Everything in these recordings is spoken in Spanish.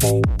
Bye.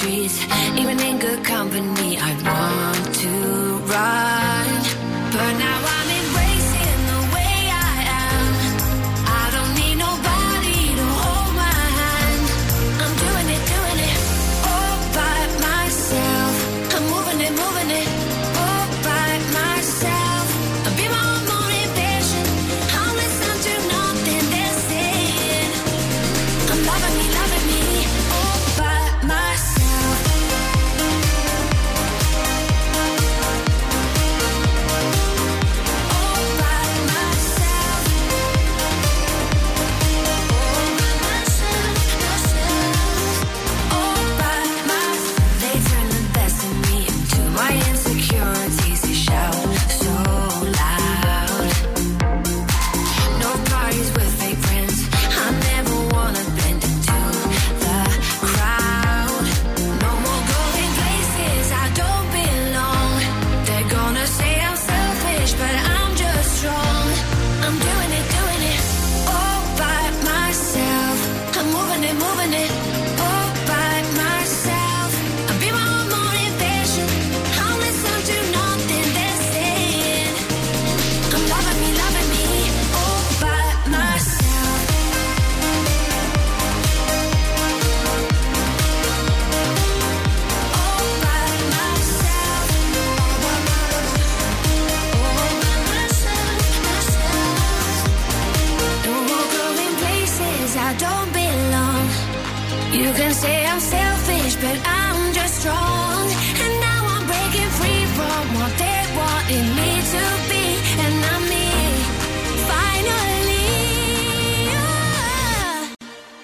trees.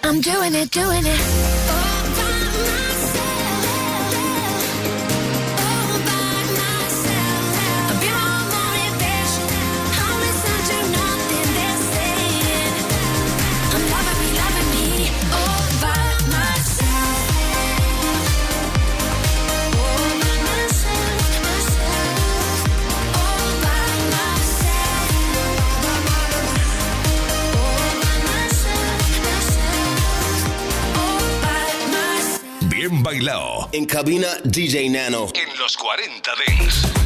I'm doing it, doing it. Bailao. En cabina DJ Nano. En los 40 Dents.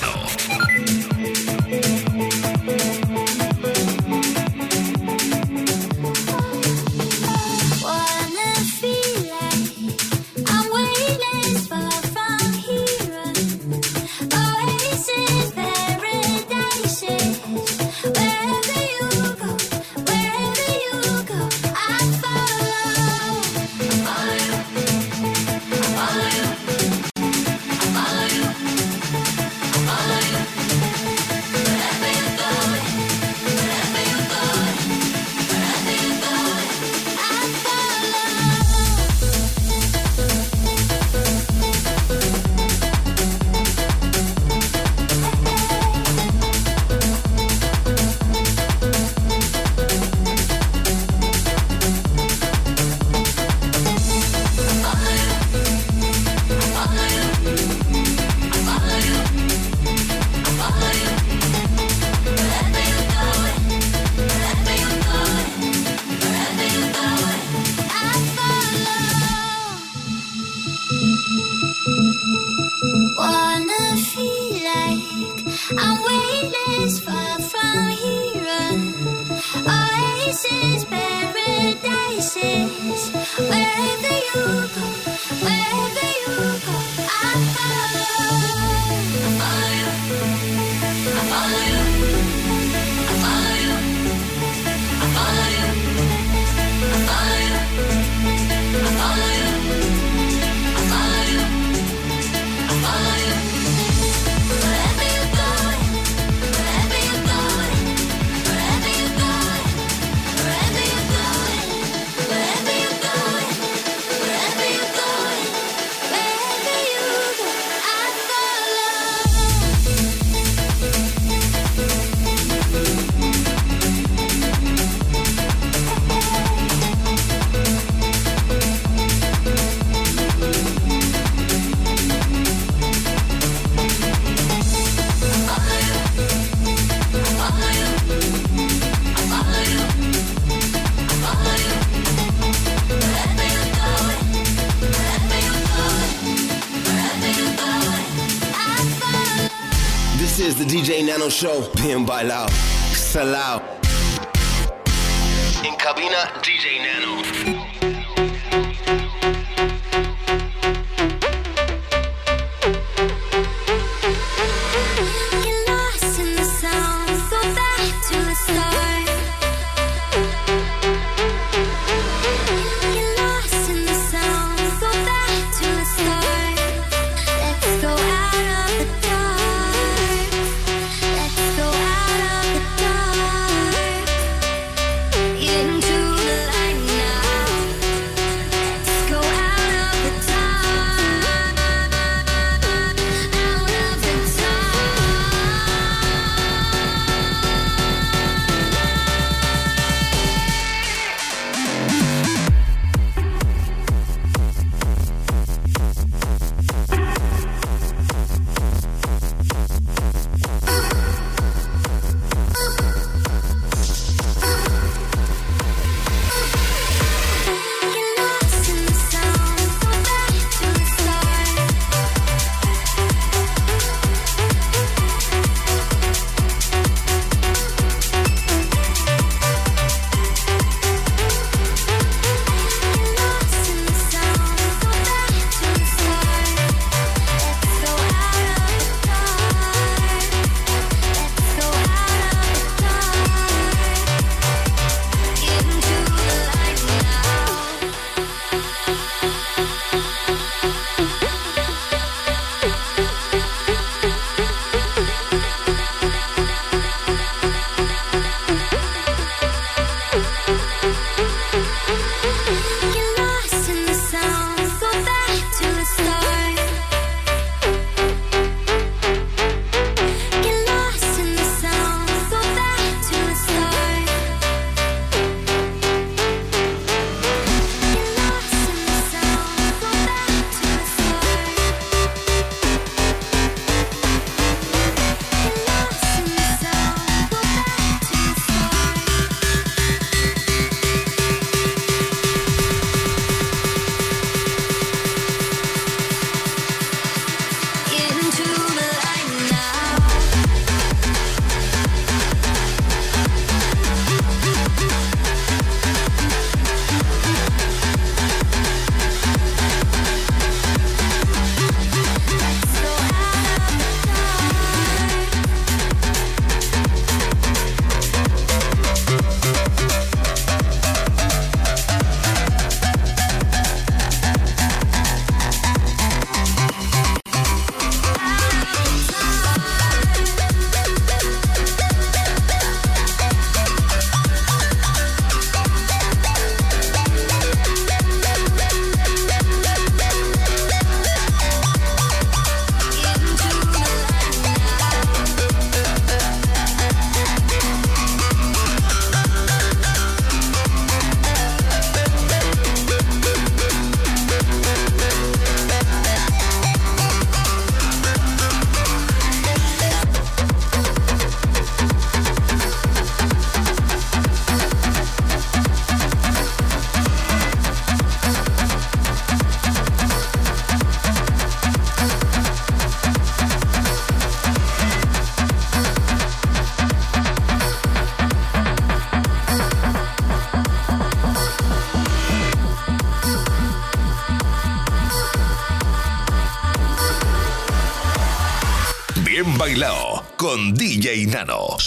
bailar,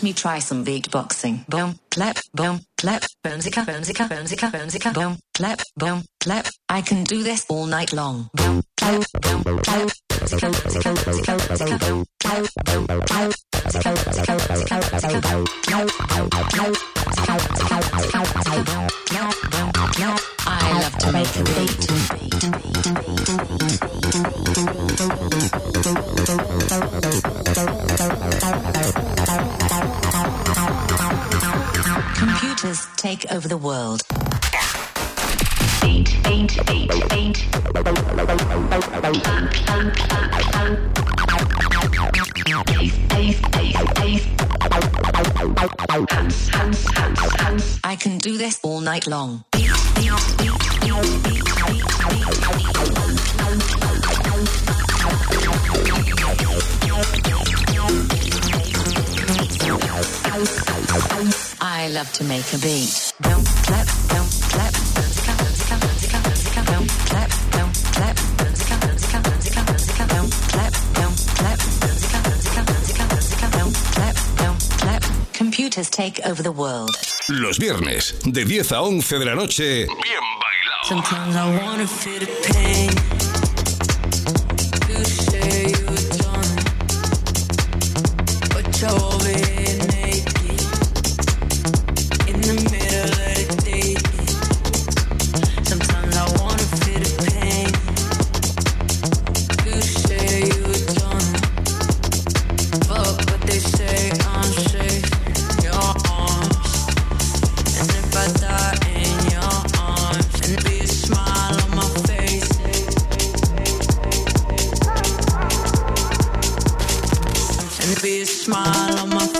let me try some beatboxing. Boom, clap, boom, clap, bonesica, bonesica, bonesica, bonesica, boom, clap, boom, clap. I can do this all night long. Boom, clap, boom, clap. I love to make a beat, beat, take over the world. Eight, eight, eight, eight. Hands, hands, hands, hands. I can do this all night long. I love to make a beat. Boom, clap, boom, clap. Computers take over the world. Los viernes, de 10 a 11 de la noche, bien bailado. Sometimes I wanna feel the pain. Be a smile on my face.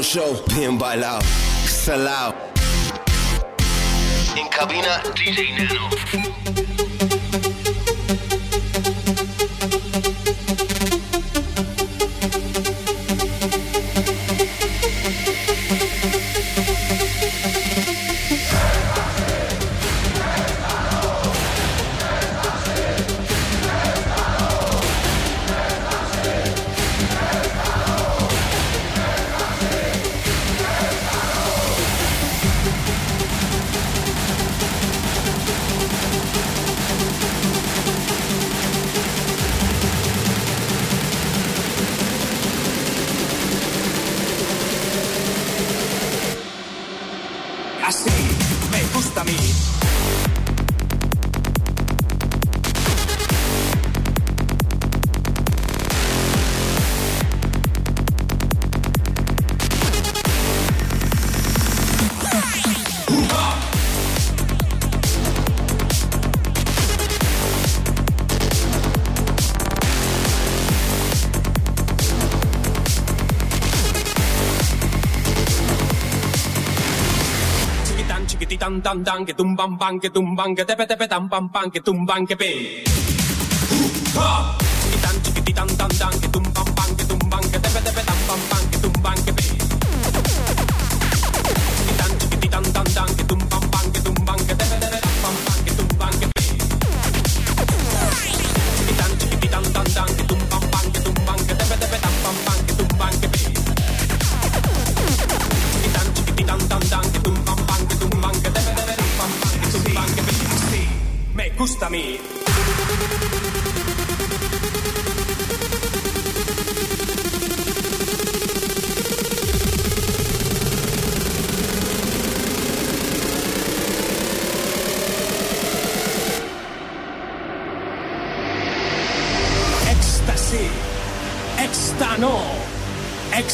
un show bien bailado, salado. En cabina, DJ Nano. tan tan tan que tumban pan que tumban que tepe tepe tan pan pan que tumban que pe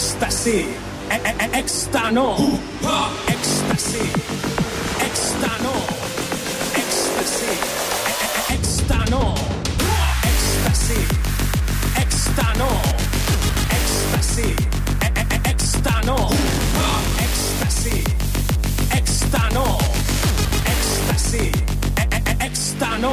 éxtasy, e- éxtano, éxtano, e- e- e- éxtano, éxtasy, éxtano, e- e- e- éxtano, éxtasy, éxtano, e- e- e- éxtano,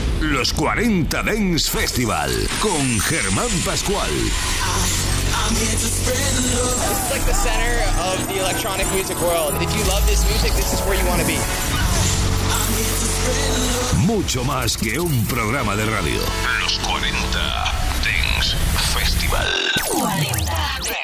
Los 40 Dance Festival, con Germán Pascual. It's like the center of the electronic music world. If you love this music, this is where you want to be. Mucho más que un programa de radio. Los 40 Dance Festival. 40 Dance